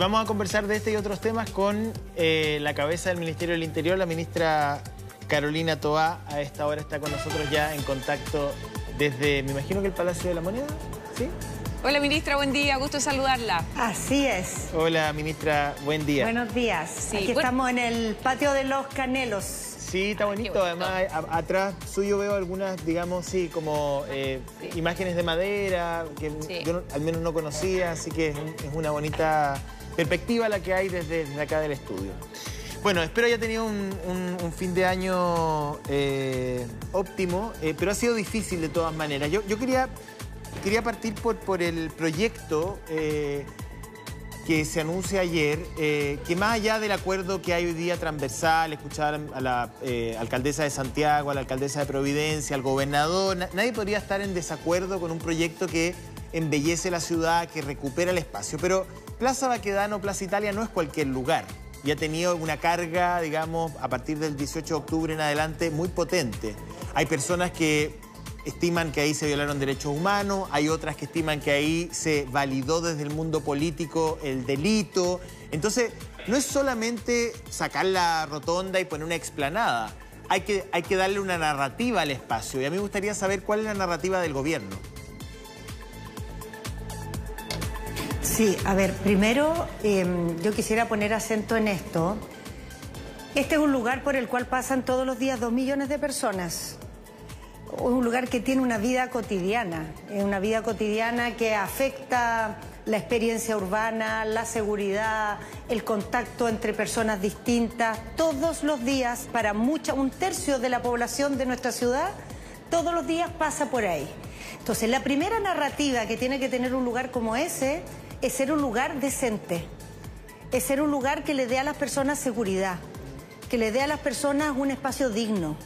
vamos a conversar de este y otros temas con eh, la cabeza del Ministerio del Interior, la ministra Carolina Toá. A esta hora está con nosotros ya en contacto desde, me imagino que el Palacio de la Moneda, ¿sí? Hola ministra, buen día, gusto saludarla. Así es. Hola ministra, buen día. Buenos días. Aquí estamos en el patio de los Canelos. Sí, está bonito. Además, atrás suyo veo algunas, digamos, sí, como eh, imágenes de madera que yo al menos no conocía, así que es, una bonita perspectiva la que hay desde, acá del estudio. Bueno, espero haya tenido un, fin de año eh, óptimo, eh, pero ha sido difícil de todas maneras. Yo, quería quería partir por, el proyecto eh, que se anuncia ayer, que más allá del acuerdo que hay hoy día transversal, escuchar a la alcaldesa de Santiago, a la alcaldesa de Providencia, al gobernador, nadie podría estar en desacuerdo con un proyecto que embellece la ciudad, que recupera el espacio. Pero Plaza Baquedano, Plaza Italia no es cualquier lugar y ha tenido una carga, digamos, a partir del 18 de octubre en adelante muy potente. Hay personas que estiman que ahí se violaron derechos humanos, hay otras que estiman que ahí se validó desde el mundo político el delito. Entonces, no es solamente sacar la rotonda y poner una explanada, hay que, hay que darle una narrativa al espacio. Y a mí me gustaría saber cuál es la narrativa del gobierno. Sí, a ver, primero em, yo quisiera poner acento en esto. Este es un lugar por el cual pasan todos los días dos millones de personas un lugar que tiene una vida cotidiana, una vida cotidiana que afecta la experiencia urbana, la seguridad, el contacto entre personas distintas, todos los días, para mucha, un tercio de la población de nuestra ciudad, todos los días pasa por ahí. Entonces, la primera narrativa que tiene que tener un lugar como ese es ser un lugar decente, es ser un lugar que le dé a las personas seguridad, que le dé a las personas un espacio digno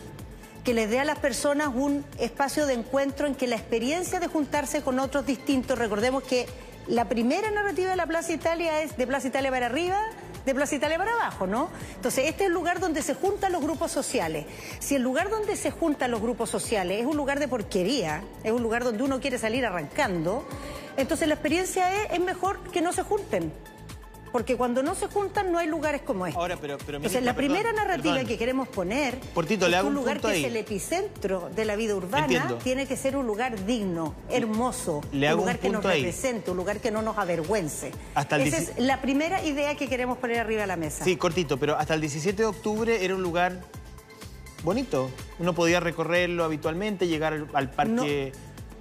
que les dé a las personas un espacio de encuentro en que la experiencia de juntarse con otros distintos, recordemos que la primera narrativa de la Plaza Italia es de Plaza Italia para arriba, de Plaza Italia para abajo, ¿no? Entonces, este es el lugar donde se juntan los grupos sociales. Si el lugar donde se juntan los grupos sociales es un lugar de porquería, es un lugar donde uno quiere salir arrancando, entonces la experiencia es, es mejor que no se junten porque cuando no se juntan no hay lugares como este. Ahora, pero, pero Entonces, la primera narrativa que queremos poner Portito, es un lugar que es el epicentro de la vida urbana, tiene que ser un lugar digno, hermoso, un lugar que nos represente, un lugar que no nos avergüence. Esa es la primera idea que queremos poner arriba de la mesa. Sí, cortito, pero hasta el 17 de octubre era un lugar bonito. Uno podía recorrerlo habitualmente, llegar al parque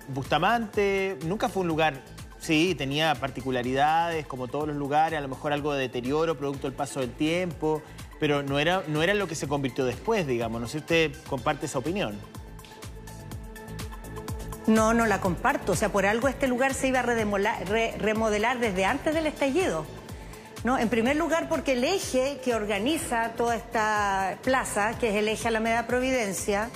Bustamante. Nunca fue un lugar Sí, tenía particularidades, como todos los lugares, a lo mejor algo de deterioro, producto del paso del tiempo, pero no era, no era lo que se convirtió después, digamos. No sé si usted comparte esa opinión. No, no la comparto. O sea, por algo este lugar se iba a remodelar desde antes del estallido. ¿No? En primer lugar, porque el eje que organiza toda esta plaza, que es el eje Alameda Providencia,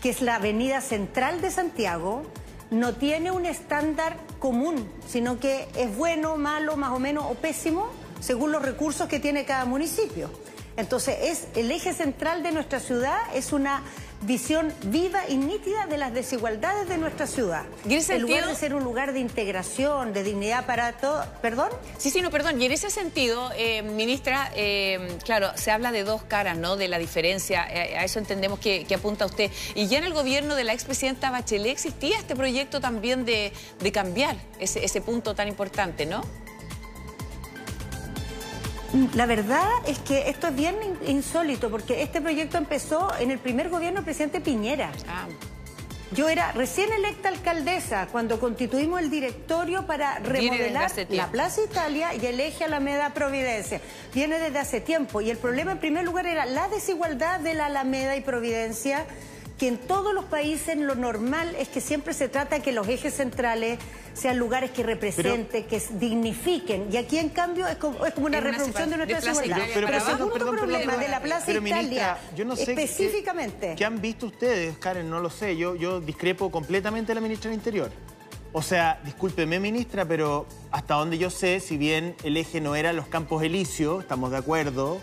que es la avenida central de Santiago, no tiene un estándar común, sino que es bueno, malo, más o menos o pésimo según los recursos que tiene cada municipio. Entonces, es el eje central de nuestra ciudad es una visión viva y nítida de las desigualdades de nuestra ciudad. ¿Y en lugar de ser un lugar de integración, de dignidad para todo... ¿Perdón? Sí, sí, no, perdón. Y en ese sentido, eh, ministra, eh, claro, se habla de dos caras, ¿no? De la diferencia. Eh, a eso entendemos que, apunta usted. Y ya en el gobierno de la expresidenta Bachelet existía este proyecto también de, cambiar ese, ese punto tan importante, ¿no? La verdad es que esto es bien insólito porque este proyecto empezó en el primer gobierno del presidente Piñera. Ah. Yo era recién electa alcaldesa cuando constituimos el directorio para remodelar la Plaza Italia y el eje Alameda Providencia. Viene desde hace tiempo y el problema en primer lugar era la desigualdad de la Alameda y Providencia que en todos los países lo normal es que siempre se trata de que los ejes centrales sean lugares que representen, que dignifiquen. Y aquí, en cambio, es como, una reproducción de nuestra desigualdad. Pero, el segundo problema de la Plaza Italia, yo no sé específicamente... ¿Qué han visto ustedes, Karen? No lo sé. Yo, yo discrepo completamente de la ministra del Interior. O sea, discúlpeme, ministra, pero hasta donde yo sé, si bien el eje no era los Campos Elíseos, estamos de acuerdo,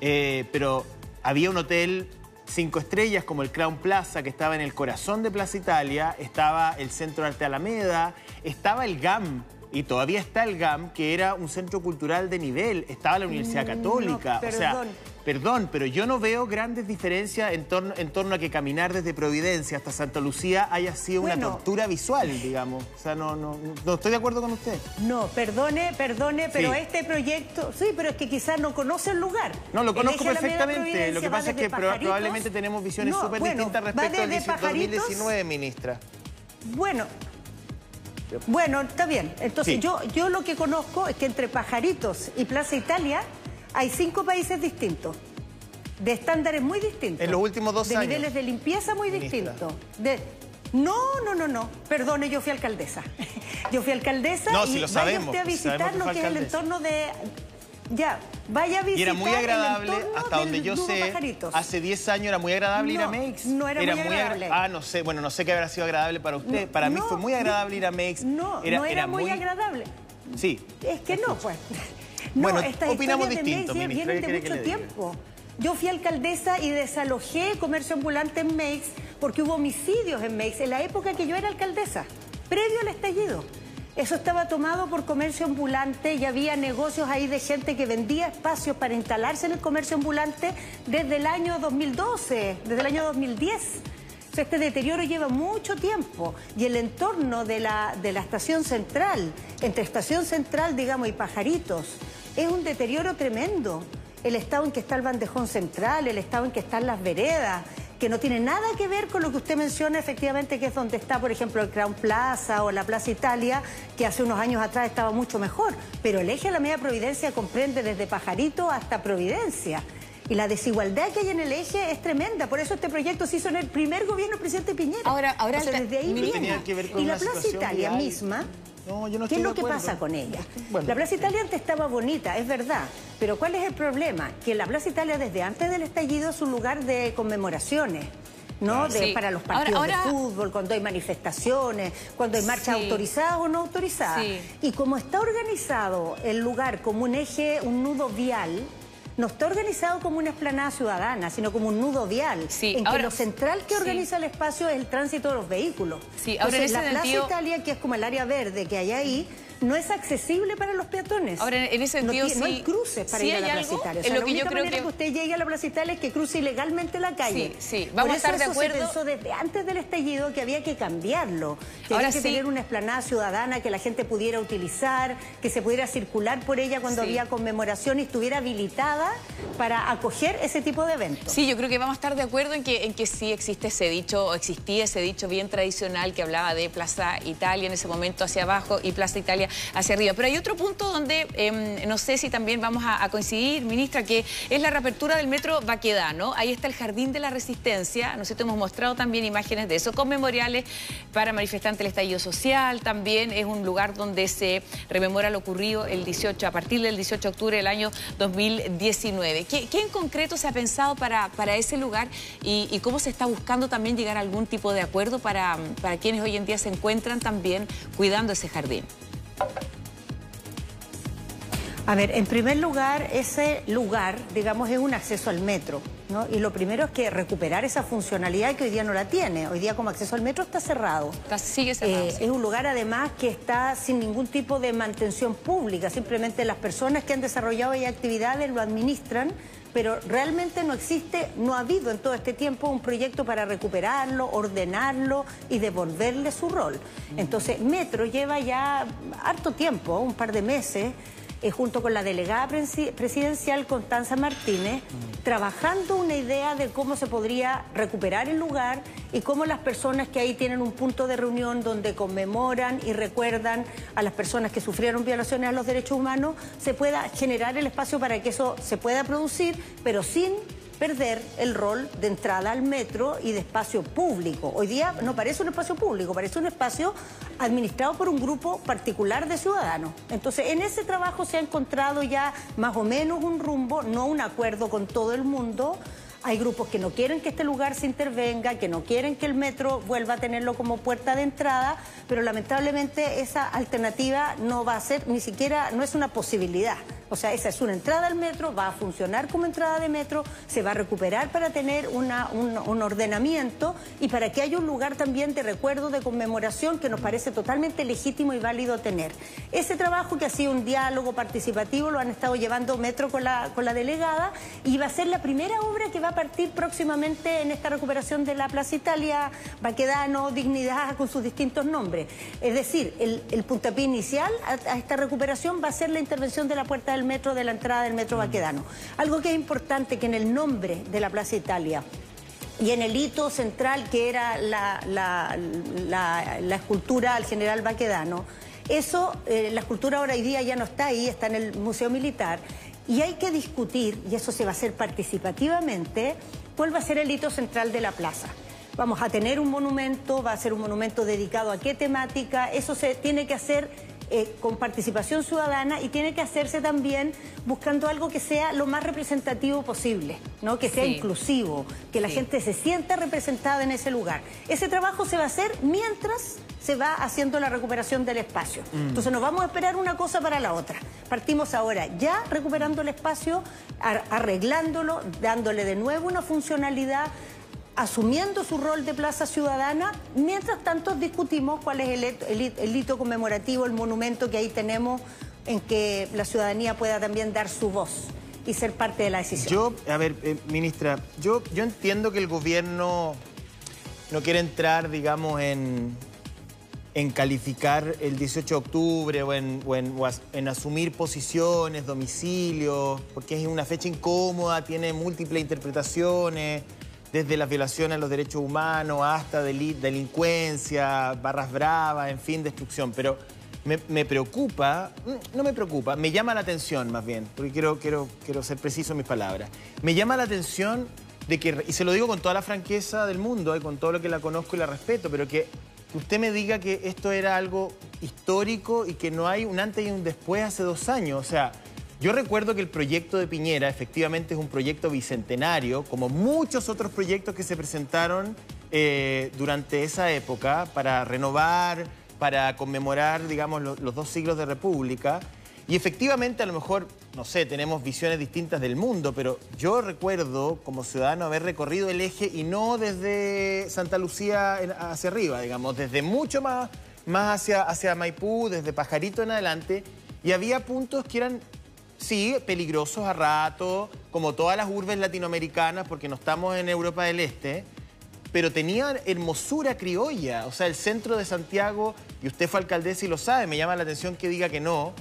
eh, pero había un hotel cinco estrellas como el Crown Plaza, que estaba en el corazón de Plaza Italia, estaba el Centro Arte Alameda, estaba el GAM, y todavía está el GAM, que era un centro cultural de nivel, estaba la Universidad mm, Católica, o sea, Perdón, pero yo no veo grandes diferencias en torno, en torno a que caminar desde Providencia hasta Santa Lucía haya sido una tortura visual, digamos. O sea, no, no, no estoy de acuerdo con usted. No, perdone, perdone, pero este proyecto... Sí, pero es que quizás no conoce el lugar. No, lo conozco perfectamente. Lo que pasa es que probablemente tenemos visiones súper distintas respecto al 2019, ministra. Bueno, bueno, está bien. Entonces, yo, yo lo que conozco es que entre Pajaritos y Plaza Italia hay cinco países distintos, de estándares muy distintos. En los últimos dos años. De niveles de limpieza muy distintos. De... No, no, no, no. Perdone, yo fui alcaldesa. yo fui alcaldesa no, y si lo sabemos, vaya usted a visitar lo que es el entorno de ya, vaya a visitar Y era muy agradable, hasta donde yo sé, hace 10 años era muy agradable ir a Makes. No era, muy agradable. ah, no sé, bueno, no sé qué habrá sido agradable para usted. para mí fue muy agradable ir a Makes. No, no era, muy, agradable. Sí. Es que no, pues. No, bueno, opinamos distinto, de vienen de mucho tiempo. Yo fui alcaldesa y desalojé comercio ambulante en Makes porque hubo homicidios en Makes en la época que yo era alcaldesa, previo al estallido. Eso estaba tomado por comercio ambulante y había negocios ahí de gente que vendía espacios para instalarse en el comercio ambulante desde el año 2012, desde el año 2010. este deterioro lleva mucho tiempo y el entorno de la, de la estación central, entre estación central, digamos, y pajaritos, es un deterioro tremendo. El estado en que está el bandejón central, el estado en que están las veredas, que no tiene nada que ver con lo que usted menciona, efectivamente, que es donde está, por ejemplo, el Crown Plaza o la Plaza Italia, que hace unos años atrás estaba mucho mejor. Pero el eje de la media Providencia comprende desde Pajarito hasta Providencia. Y la desigualdad que hay en el eje es tremenda. Por eso este proyecto se hizo en el primer gobierno del presidente Piñera. Ahora, ahora desde ahí viene. y la Plaza Italia misma ¿Qué es lo que pasa con ella? La Plaza Italia antes estaba bonita, es verdad, pero ¿cuál es el problema? Que la Plaza Italia desde antes del estallido es un lugar de conmemoraciones. ¿no? De, Para los partidos de fútbol, cuando hay manifestaciones, cuando hay marchas autorizadas o no autorizadas. Y como está organizado el lugar como un eje, un nudo vial, no está organizado como una esplanada ciudadana, sino como un nudo vial, en que lo central que organiza el espacio es el tránsito de los vehículos. Sí, ahora en la Plaza Italia, que es como el área verde que hay ahí, no es accesible para los peatones. Ahora, en ese sentido, no, hay cruces para ir a la Plaza Italia. O sea, lo que yo creo que... que... usted llegue a la Plaza Italia es que cruce ilegalmente la calle. Sí, sí, vamos a estar de acuerdo. se pensó desde antes del estallido que había que cambiarlo, que había que tener una esplanada ciudadana que la gente pudiera utilizar, que se pudiera circular por ella cuando había conmemoración y estuviera habilitada para acoger ese tipo de eventos. Sí, yo creo que vamos a estar de acuerdo en que, en que sí existe ese dicho, o existía ese dicho bien tradicional que hablaba de Plaza Italia en ese momento hacia abajo y Plaza Italia hacia arriba. Pero hay otro punto donde em, no sé si también vamos a, coincidir, ministra, que es la reapertura del metro Baquedano. Ahí está el Jardín de la Resistencia. Nosotros hemos mostrado también imágenes de eso, con memoriales para manifestantes del estallido social. También es un lugar donde se rememora lo ocurrido el 18, a partir del 18 de octubre del año 2019. ¿Qué, en concreto se ha pensado para, para ese lugar y, y, cómo se está buscando también llegar a algún tipo de acuerdo para, para quienes hoy en día se encuentran también cuidando ese jardín? A ver, en primer lugar, ese lugar, digamos, es un acceso al metro, ¿no? Y lo primero es que recuperar esa funcionalidad que hoy día no la tiene. Hoy día como acceso al metro está cerrado. sigue cerrado. Eh, es un lugar además que está sin ningún tipo de mantención pública. Simplemente las personas que han desarrollado ahí actividades lo administran pero realmente no existe, no ha habido en todo este tiempo un proyecto para recuperarlo, ordenarlo y devolverle su rol. Entonces, Metro lleva ya harto tiempo, un par de meses, eh, junto con la delegada presidencial Constanza Martínez, trabajando una idea de cómo se podría recuperar el lugar y cómo las personas que ahí tienen un punto de reunión donde conmemoran y recuerdan a las personas que sufrieron violaciones a los derechos humanos, se pueda generar el espacio para que eso se pueda producir, pero sin perder el rol de entrada al metro y de espacio público. Hoy día no parece un espacio público, parece un espacio administrado por un grupo particular de ciudadanos. Entonces, en ese trabajo se ha encontrado ya más o menos un rumbo, no un acuerdo con todo el mundo, hay grupos que no quieren que este lugar se intervenga, que no quieren que el metro vuelva a tenerlo como puerta de entrada, pero lamentablemente esa alternativa no va a ser ni siquiera, no es una posibilidad. O sea, esa es una entrada al metro, va a funcionar como entrada de metro, se va a recuperar para tener un, ordenamiento y para que haya un lugar también de recuerdo, de conmemoración, que nos parece totalmente legítimo y válido tener. Ese trabajo que ha sido un diálogo participativo lo han estado llevando Metro con la, con la delegada y va a ser la primera obra que va a partir próximamente en esta recuperación de la Plaza Italia, Baquedano, Dignidad, con sus distintos nombres. Es decir, el, puntapié inicial a, a esta recuperación va a ser la intervención de la puerta del metro de la entrada del metro Baquedano. Algo que es importante que en el nombre de la Plaza Italia y en el hito central que era la, la, escultura al general Baquedano, eso, eh, la escultura ahora hoy día ya no está ahí, está en el Museo Militar, y hay que discutir, y eso se va a hacer participativamente, cuál va a ser el hito central de la plaza. Vamos a tener un monumento, va a ser un monumento dedicado a qué temática, eso se tiene que hacer eh, con participación ciudadana y tiene que hacerse también buscando algo que sea lo más representativo posible, ¿no? que sea inclusivo, que la gente se sienta representada en ese lugar. Ese trabajo se va a hacer mientras se va haciendo la recuperación del espacio. Mm. Entonces nos vamos a esperar una cosa para la otra. Partimos ahora ya recuperando el espacio, arreglándolo, dándole de nuevo una funcionalidad asumiendo su rol de plaza ciudadana. Mientras tanto, discutimos cuál es el, hito conmemorativo, el monumento que ahí tenemos en que la ciudadanía pueda también dar su voz y ser parte de la decisión. Yo, a ver, eh, ministra, yo, yo entiendo que el gobierno no quiere entrar, digamos, en, en calificar el 18 de octubre o en, en, asumir posiciones, domicilios, porque es una fecha incómoda, tiene múltiples interpretaciones desde las violaciones a los derechos humanos hasta delincuencia, barras bravas, en fin, destrucción. Pero me, preocupa, mm, no me preocupa, me llama la atención más bien, porque quiero, ser preciso en mis palabras. Me llama la atención de que, y se lo digo con toda la franqueza del mundo, y eh, con todo lo que la conozco y la respeto, pero que usted me diga que esto era algo histórico y que no hay un antes y un después hace dos años. O sea, yo recuerdo que el proyecto de Piñera efectivamente es un proyecto bicentenario, como muchos otros proyectos que se presentaron eh, durante esa época para renovar, para conmemorar, digamos, los dos siglos de república. Y efectivamente, a lo mejor, no sé, tenemos visiones distintas del mundo, pero yo recuerdo como ciudadano haber recorrido el eje y no desde Santa Lucía hacia arriba, digamos, desde mucho más, más hacia, hacia Maipú, desde Pajarito en adelante, y había puntos que eran sí, peligrosos a rato, como todas las urbes latinoamericanas, porque no estamos en Europa del Este, pero tenía hermosura criolla. O sea, el centro de Santiago, y usted fue alcaldesa y lo sabe, me llama la atención que diga que no,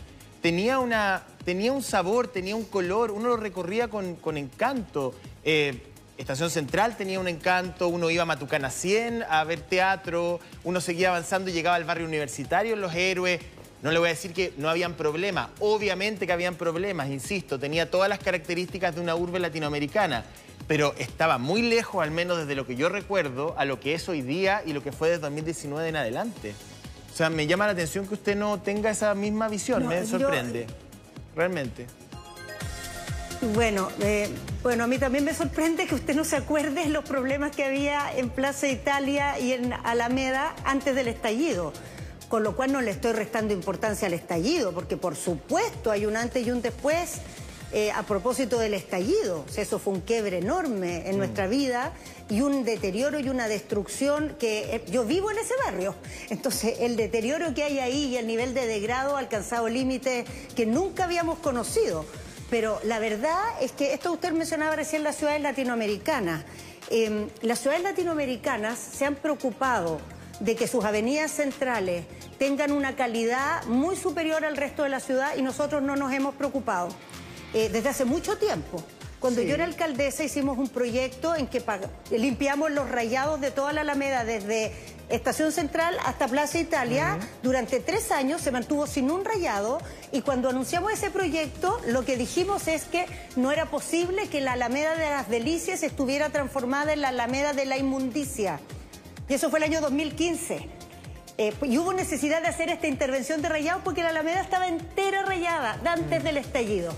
tenía, una, tenía un sabor, tenía un color, uno lo recorría con, encanto. Eh, Estación Central tenía un encanto, uno iba a Matucana 100 a ver teatro, uno seguía avanzando y llegaba al barrio universitario, Los Héroes, no le voy a decir que no habían problemas, obviamente que habían problemas, insisto, tenía todas las características de una urbe latinoamericana, pero estaba muy lejos, al menos desde lo que yo recuerdo, a lo que es hoy día y lo que fue desde 2019 en adelante. O sea, me llama la atención que usted no tenga esa misma visión, me sorprende, realmente. Bueno, eh, bueno, a mí también me sorprende que usted no se acuerde los problemas que había en Plaza Italia y en Alameda antes del estallido con lo cual no le estoy restando importancia al estallido, porque por supuesto hay un antes y un después eh, a propósito del estallido. eso fue un quiebre enorme en mm. nuestra vida y un deterioro y una destrucción que eh, yo vivo en ese barrio. Entonces, el deterioro que hay ahí y el nivel de degrado ha alcanzado límites que nunca habíamos conocido. Pero la verdad es que esto usted mencionaba recién las ciudades latinoamericanas. Em, las ciudades latinoamericanas se han preocupado de que sus avenidas centrales tengan una calidad muy superior al resto de la ciudad y nosotros no nos hemos preocupado eh, desde hace mucho tiempo. Cuando yo era alcaldesa hicimos un proyecto en que limpiamos los rayados de toda la Alameda, desde Estación Central hasta Plaza Italia. Durante tres años se mantuvo sin un rayado y cuando anunciamos ese proyecto lo que dijimos es que no era posible que la Alameda de las Delicias estuviera transformada en la Alameda de la Inmundicia. Y eso fue el año 2015. Eh, y hubo necesidad de hacer esta intervención de rayado porque la Alameda estaba entera rayada antes del estallido.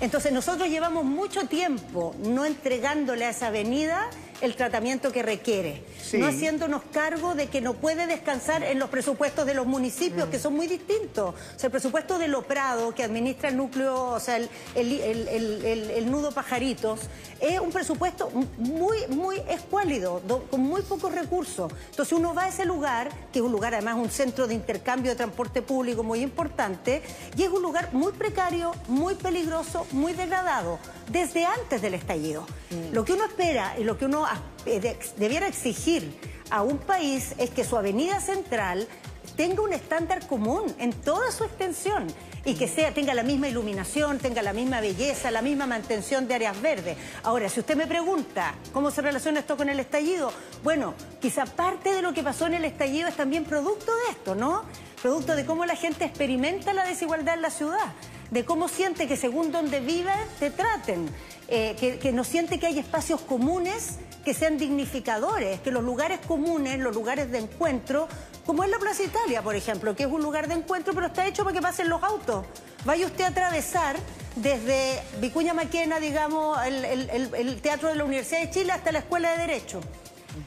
Entonces nosotros llevamos mucho tiempo no entregándole a esa avenida el tratamiento que requiere, no haciéndonos cargo de que no puede descansar en los presupuestos de los municipios, que son muy distintos. O sea, el presupuesto de Lo Prado, que administra el núcleo, o sea, el, el, nudo Pajaritos, es un presupuesto muy, muy escuálido, con muy pocos recursos. Entonces uno va a ese lugar, que es un lugar además un centro de intercambio de transporte público muy importante, y es un lugar muy precario, muy peligroso, muy degradado, desde antes del estallido. Mm. Lo que uno espera y lo que uno eh, debiera exigir a un país es que su avenida central tenga un estándar común en toda su extensión y que sea, tenga la misma iluminación, tenga la misma belleza, la misma mantención de áreas verdes. Ahora, si usted me pregunta cómo se relaciona esto con el estallido, bueno, quizá parte de lo que pasó en el estallido es también producto de esto, ¿no? Producto de cómo la gente experimenta la desigualdad en la ciudad, de cómo siente que según donde vive te traten, eh, que, que no siente que hay espacios comunes que sean dignificadores, que los lugares comunes, los lugares de encuentro, como es la Plaza Italia, por ejemplo, que es un lugar de encuentro, pero está hecho para que pasen los autos. Vaya usted a atravesar desde Vicuña Maquena, digamos, el Teatro de la Universidad de Chile hasta la Escuela de Derecho.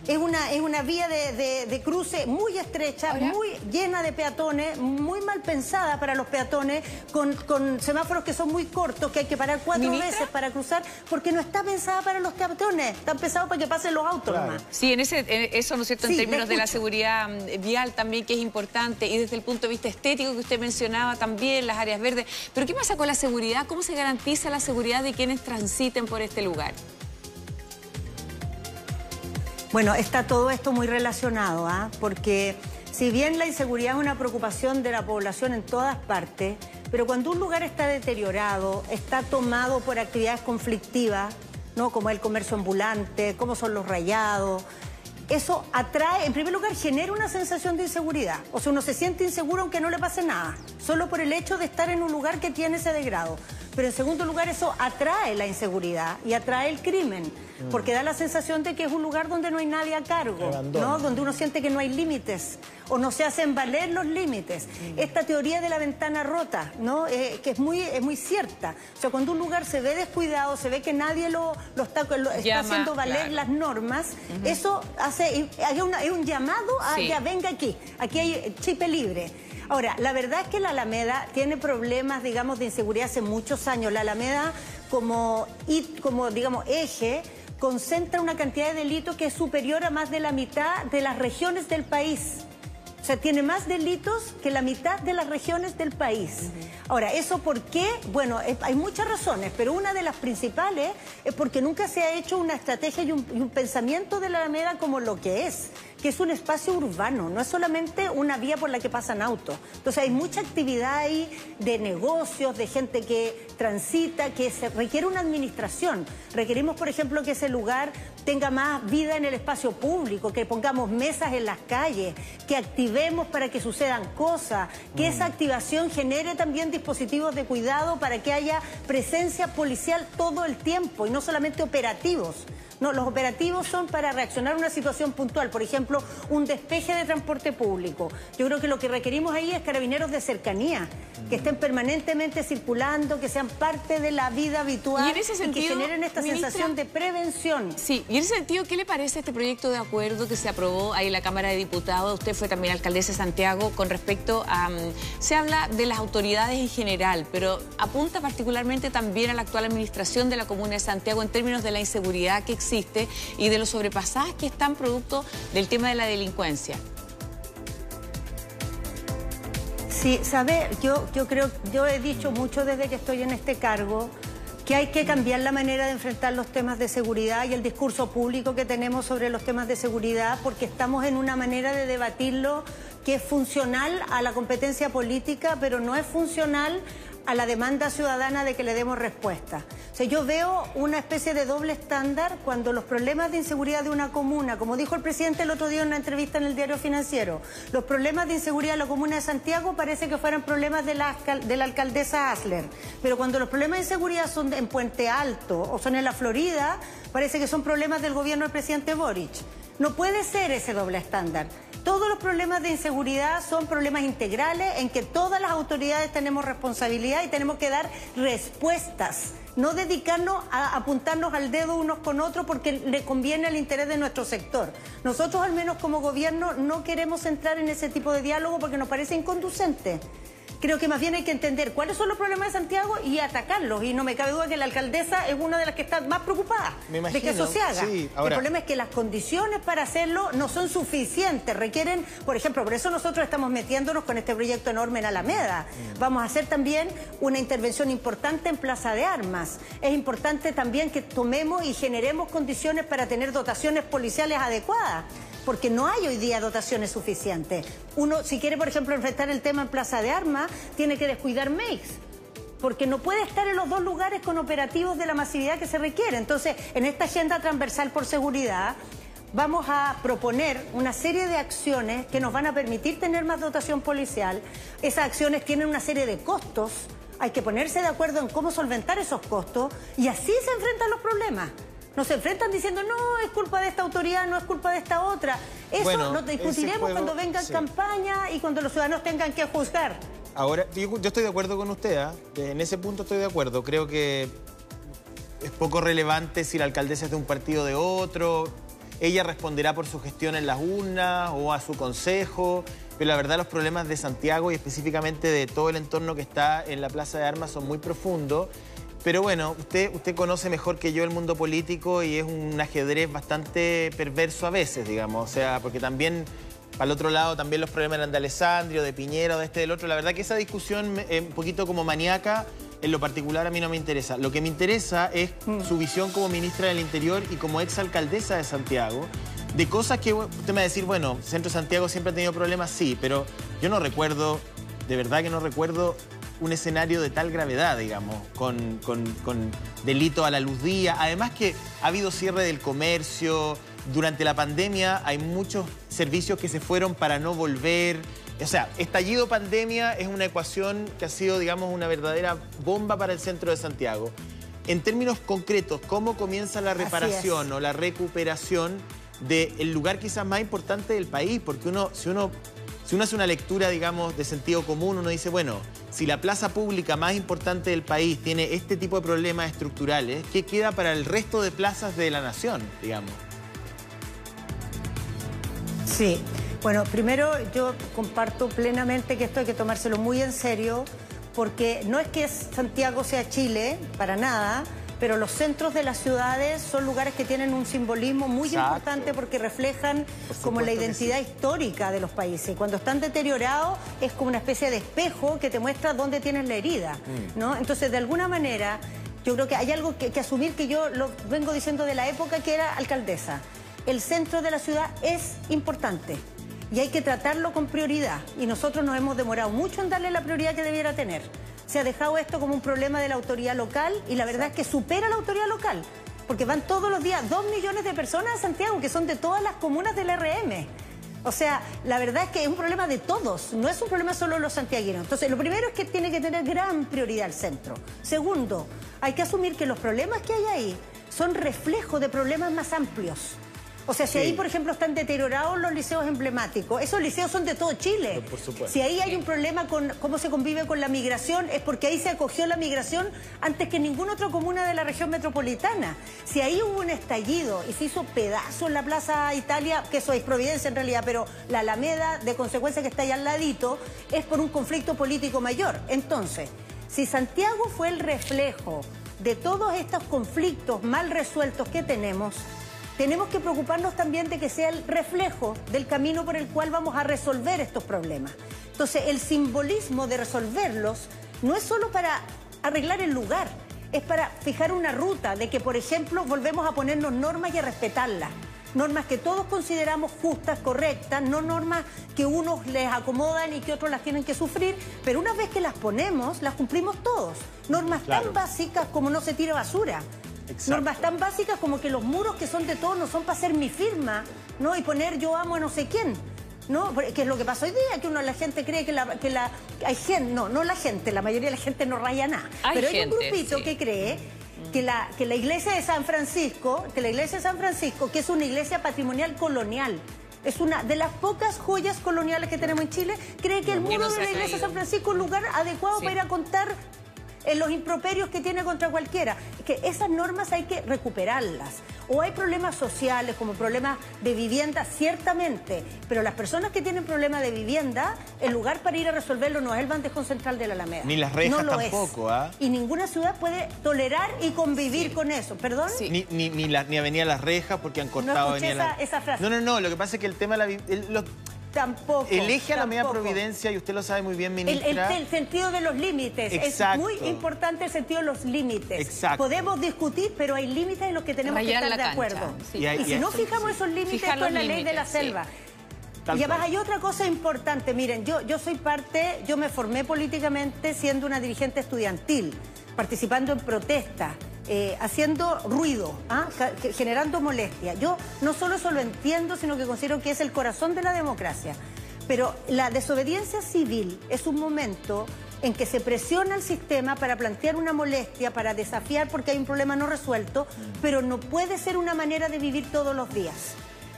Es una, es una vía de, cruce muy estrecha, muy llena de peatones, muy mal pensada para los peatones, con, semáforos que son muy cortos, que hay que parar cuatro veces para cruzar, porque no está pensada para los peatones, está pensado para que pasen los autos nomás. Sí, en, ese, eso, ¿no es cierto?, en términos de la seguridad mm, vial también, que es importante, y desde el punto de vista estético que usted mencionaba también, las áreas verdes. Pero ¿qué pasa con la seguridad? ¿Cómo se garantiza la seguridad de quienes transiten por este lugar? Bueno, está todo esto muy relacionado, ¿ah? porque si bien la inseguridad es una preocupación de la población en todas partes, pero cuando un lugar está deteriorado, está tomado por actividades conflictivas, ¿no? como el comercio ambulante, como son los rayados, eso atrae, en primer lugar, genera una sensación de inseguridad. O sea, uno se siente inseguro aunque no le pase nada, solo por el hecho de estar en un lugar que tiene ese degrado. Pero en segundo lugar, eso atrae la inseguridad y atrae el crimen. Mm. porque da la sensación de que es un lugar donde no hay nadie a cargo, ¿no? Donde uno siente que no hay límites o no se hacen valer los límites. Mm. Esta teoría de la ventana rota, ¿no? Eh, que es muy, es muy cierta. O sea, cuando un lugar se ve descuidado, se ve que nadie lo, está, haciendo valer las normas, eso hace, hay, un llamado a que venga aquí, aquí hay chipe libre. Ahora, la verdad es que la Alameda tiene problemas, digamos, de inseguridad hace muchos años. La Alameda como, como digamos, eje concentra una cantidad de delitos que es superior a más de la mitad de las regiones del país. O sea, tiene más delitos que la mitad de las regiones del país. Ahora, ¿eso por qué? Bueno, hay muchas razones, pero una de las principales es porque nunca se ha hecho una estrategia y un, y un pensamiento de la Alameda como lo que es que es un espacio urbano, no es solamente una vía por la que pasan autos. Entonces hay mucha actividad ahí de negocios, de gente que transita, que se requiere una administración. Requerimos, por ejemplo, que ese lugar tenga más vida en el espacio público, que pongamos mesas en las calles, que activemos para que sucedan cosas, que esa mm. activación genere también dispositivos de cuidado para que haya presencia policial todo el tiempo y no solamente operativos. No, los operativos son para reaccionar a una situación puntual, por ejemplo, un despeje de transporte público. Yo creo que lo que requerimos ahí es carabineros de cercanía, que estén permanentemente circulando, que sean parte de la vida habitual y, en que generen esta sensación de prevención. Sí, y en ese sentido, ¿qué le parece este proyecto de acuerdo que se aprobó ahí en la Cámara de Diputados? Usted fue también alcaldesa de Santiago con respecto a... Mm, se habla de las autoridades en general, pero apunta particularmente también a la actual administración de la Comuna de Santiago en términos de la inseguridad que existe existe y de los sobrepasadas que están producto del tema de la delincuencia. Sí, sabe, yo, yo creo, yo he dicho mucho desde que estoy en este cargo que hay que cambiar la manera de enfrentar los temas de seguridad y el discurso público que tenemos sobre los temas de seguridad porque estamos en una manera de debatirlo que es funcional a la competencia política, pero no es funcional a la demanda ciudadana de que le demos respuesta. O sea, yo veo una especie de doble estándar cuando los problemas de inseguridad de una comuna, como dijo el presidente el otro día en una entrevista en el diario financiero, los problemas de inseguridad de la comuna de Santiago parece que fueran problemas de la, de la alcaldesa Asler. Pero cuando los problemas de inseguridad son en Puente Alto o son en la Florida, parece que son problemas del gobierno del presidente Boric. No puede ser ese doble estándar. Todos los problemas de inseguridad son problemas integrales en que todas las autoridades tenemos responsabilidad y tenemos que dar respuestas no dedicarnos a apuntarnos al dedo unos con otros porque le conviene al interés de nuestro sector. Nosotros al menos como gobierno no queremos entrar en ese tipo de diálogo porque nos parece inconducente creo que más bien hay que entender cuáles son los problemas de Santiago y atacarlos. Y no me cabe duda que la alcaldesa es una de las que está más preocupada de que eso se haga. El problema es que las condiciones para hacerlo no son suficientes. Requieren, por ejemplo, por eso nosotros estamos metiéndonos con este proyecto enorme en Alameda. Mm. Vamos a hacer también una intervención importante en Plaza de Armas. Es importante también que tomemos y generemos condiciones para tener dotaciones policiales adecuadas porque no hay hoy día dotaciones suficientes. Uno, si quiere, por ejemplo, enfrentar el tema en Plaza de Armas, tiene que descuidar MEX porque no puede estar en los dos lugares con operativos de la masividad que se requiere. Entonces, en esta agenda transversal por seguridad, vamos a proponer una serie de acciones que nos van a permitir tener más dotación policial. Esas acciones tienen una serie de costos. Hay que ponerse de acuerdo en cómo solventar esos costos y así se enfrentan los problemas nos enfrentan diciendo, no, es culpa de esta autoridad, no es culpa de esta otra. Eso lo discutiremos cuando venga campaña y cuando los ciudadanos tengan que juzgar. Ahora, yo, estoy de acuerdo con usted, ¿ah? en ese punto estoy de acuerdo. Creo que es poco relevante si la alcaldesa es de un partido o de otro. Ella responderá por su gestión en las urnas o a su consejo. Pero la verdad los problemas de Santiago y específicamente de todo el entorno que está en la Plaza de Armas son muy profundos. Pero bueno, usted, usted conoce mejor que yo el mundo político y es un ajedrez bastante perverso a veces, digamos. O sea, porque también, para el otro lado, también los problemas eran de Alessandrio, de Piñera, de este, del otro. La verdad que esa discusión es un poquito como maníaca, en lo particular a mí no me interesa. Lo que me interesa es mm. su visión como ministra del Interior y como exalcaldesa de Santiago, de cosas que usted me va a decir, bueno, Centro Santiago siempre ha tenido problemas, sí, pero yo no recuerdo, de verdad que no recuerdo un escenario de tal gravedad, digamos, con, delito a la luz día. Además que ha habido cierre del comercio, durante la pandemia hay muchos servicios que se fueron para no volver. O sea, estallido pandemia es una ecuación que ha sido, digamos, una verdadera bomba para el centro de Santiago. En términos concretos, ¿cómo comienza la reparación o la recuperación del lugar quizás más importante del país? Porque uno, si uno si uno hace una lectura, digamos, de sentido común, uno dice, bueno, si la plaza pública más importante del país tiene este tipo de problemas estructurales, ¿qué queda para el resto de plazas de la nación, digamos? Sí, bueno, primero yo comparto plenamente que esto hay que tomárselo muy en serio, porque no es que Santiago sea Chile, para nada, pero los centros de las ciudades son lugares que tienen un simbolismo muy importante porque reflejan como la identidad histórica de los países. Y cuando están deteriorados es como una especie de espejo que te muestra dónde tienes la herida, mm. ¿no? Entonces, de alguna manera, yo creo que hay algo que, que asumir que yo lo vengo diciendo de la época que era alcaldesa. El centro de la ciudad es importante y hay que tratarlo con prioridad. Y nosotros nos hemos demorado mucho en darle la prioridad que debiera tener se ha dejado esto como un problema de la autoridad local y la verdad es que supera la autoridad local, porque van todos los días dos millones de personas a Santiago, que son de todas las comunas del RM. O sea, la verdad es que es un problema de todos, no es un problema solo de los santiaguinos. Entonces, lo primero es que tiene que tener gran prioridad el centro. Segundo, hay que asumir que los problemas que hay ahí son reflejo de problemas más amplios. O sea, si ahí, por ejemplo, están deteriorados los liceos emblemáticos, esos liceos son de todo Chile. Por supuesto. Si ahí hay un problema con cómo se convive con la migración, es porque ahí se acogió la migración antes que ninguna otra comuna de la región metropolitana. Si ahí hubo un estallido y se hizo pedazo en la Plaza Italia, que eso es Providencia en realidad, pero la Alameda, de consecuencia que está ahí al ladito, es por un conflicto político mayor. Entonces, si Santiago fue el reflejo de todos estos conflictos mal resueltos que tenemos, tenemos que preocuparnos también de que sea el reflejo del camino por el cual vamos a resolver estos problemas. Entonces, el simbolismo de resolverlos no es solo para arreglar el lugar, es para fijar una ruta de que, por ejemplo, volvemos a ponernos normas y a respetarlas. Normas que todos consideramos justas, correctas, no normas que unos les acomodan y que otros las tienen que sufrir, pero una vez que las ponemos, las cumplimos todos. Normas tan básicas como no se tira basura, Normas tan básicas como que los muros que son de todos no son para hacer mi firma, ¿no? Y poner yo amo a no sé quién. ¿No? Que es lo que pasa hoy día, que uno la gente cree que la, que la hay gente, no, no la gente, la mayoría de la gente no raya nada. pero hay un grupito que cree que la, que la iglesia de San Francisco, que la iglesia de San Francisco, que es una iglesia patrimonial colonial, Es una de las pocas joyas coloniales que tenemos en Chile. ¿Cree que el muro de la iglesia de San Francisco es un lugar adecuado para ir a contar en los improperios que tiene contra cualquiera. Que esas normas hay que recuperarlas. O hay problemas sociales como problemas de vivienda, ciertamente, pero las personas que tienen problemas de vivienda, el lugar para ir a resolverlo no es el bandejón central de la Alameda. Ni las rejas tampoco, ¿ah? Y ninguna ciudad puede tolerar y convivir con eso, ¿perdón? Ni, ni, ni, la, ni Avenida Las Rejas porque han cortado no esa, esa frase. No, no, no, lo que pasa es que el tema de la... Tampoco. Elige a la media providencia y usted lo sabe muy bien, ministra. El, sentido de los límites. Exacto. Es muy importante el sentido de los límites. Exacto. Podemos discutir, pero hay límites en los que tenemos que estar de acuerdo. Y, si no fijamos esos límites, esto es la ley de la selva. y además hay otra cosa importante. Miren, yo, yo soy parte, yo me formé políticamente siendo una dirigente estudiantil, participando en protestas. Eh, haciendo ruido, ¿ah? generando molestia. Yo no solo eso lo entiendo, sino que considero que es el corazón de la democracia. Pero la desobediencia civil es un momento en que se presiona el sistema para plantear una molestia, para desafiar porque hay un problema no resuelto, pero no puede ser una manera de vivir todos los días.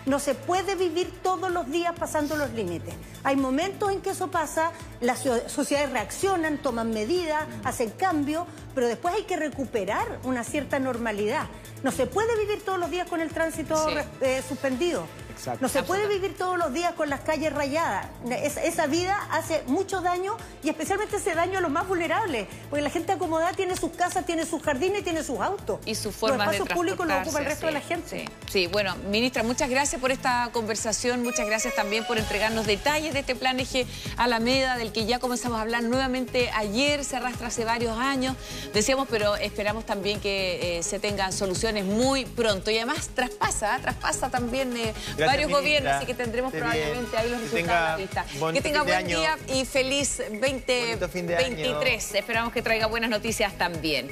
No se puede vivir todos los días pasando los límites. Hay momentos en que eso pasa, las sociedades reaccionan, toman medidas, hacen cambios, pero después hay que recuperar una cierta normalidad. No se puede vivir todos los días con el tránsito eh, suspendido. No se puede vivir todos los días con las calles rayadas. esa vida hace mucho daño y especialmente ese daño a los más vulnerables. Porque la gente acomodada tiene sus casas, tiene sus jardines y tiene sus autos. Y sus formas los espacios públicos los ocupa el resto de la gente. Sí. bueno, ministra, muchas gracias por esta conversación. Muchas gracias también por entregarnos detalles de este plan Eje Alameda, del que ya comenzamos a hablar nuevamente ayer, se arrastra hace varios años. Decíamos, pero esperamos también que eh, se tengan soluciones muy pronto. Y además traspasa, traspasa también... Eh, varios gobiernos, así que tendremos probablemente ahí los resultados de la lista. Que tenga buen día y feliz 2023. Esperamos que traiga buenas noticias también.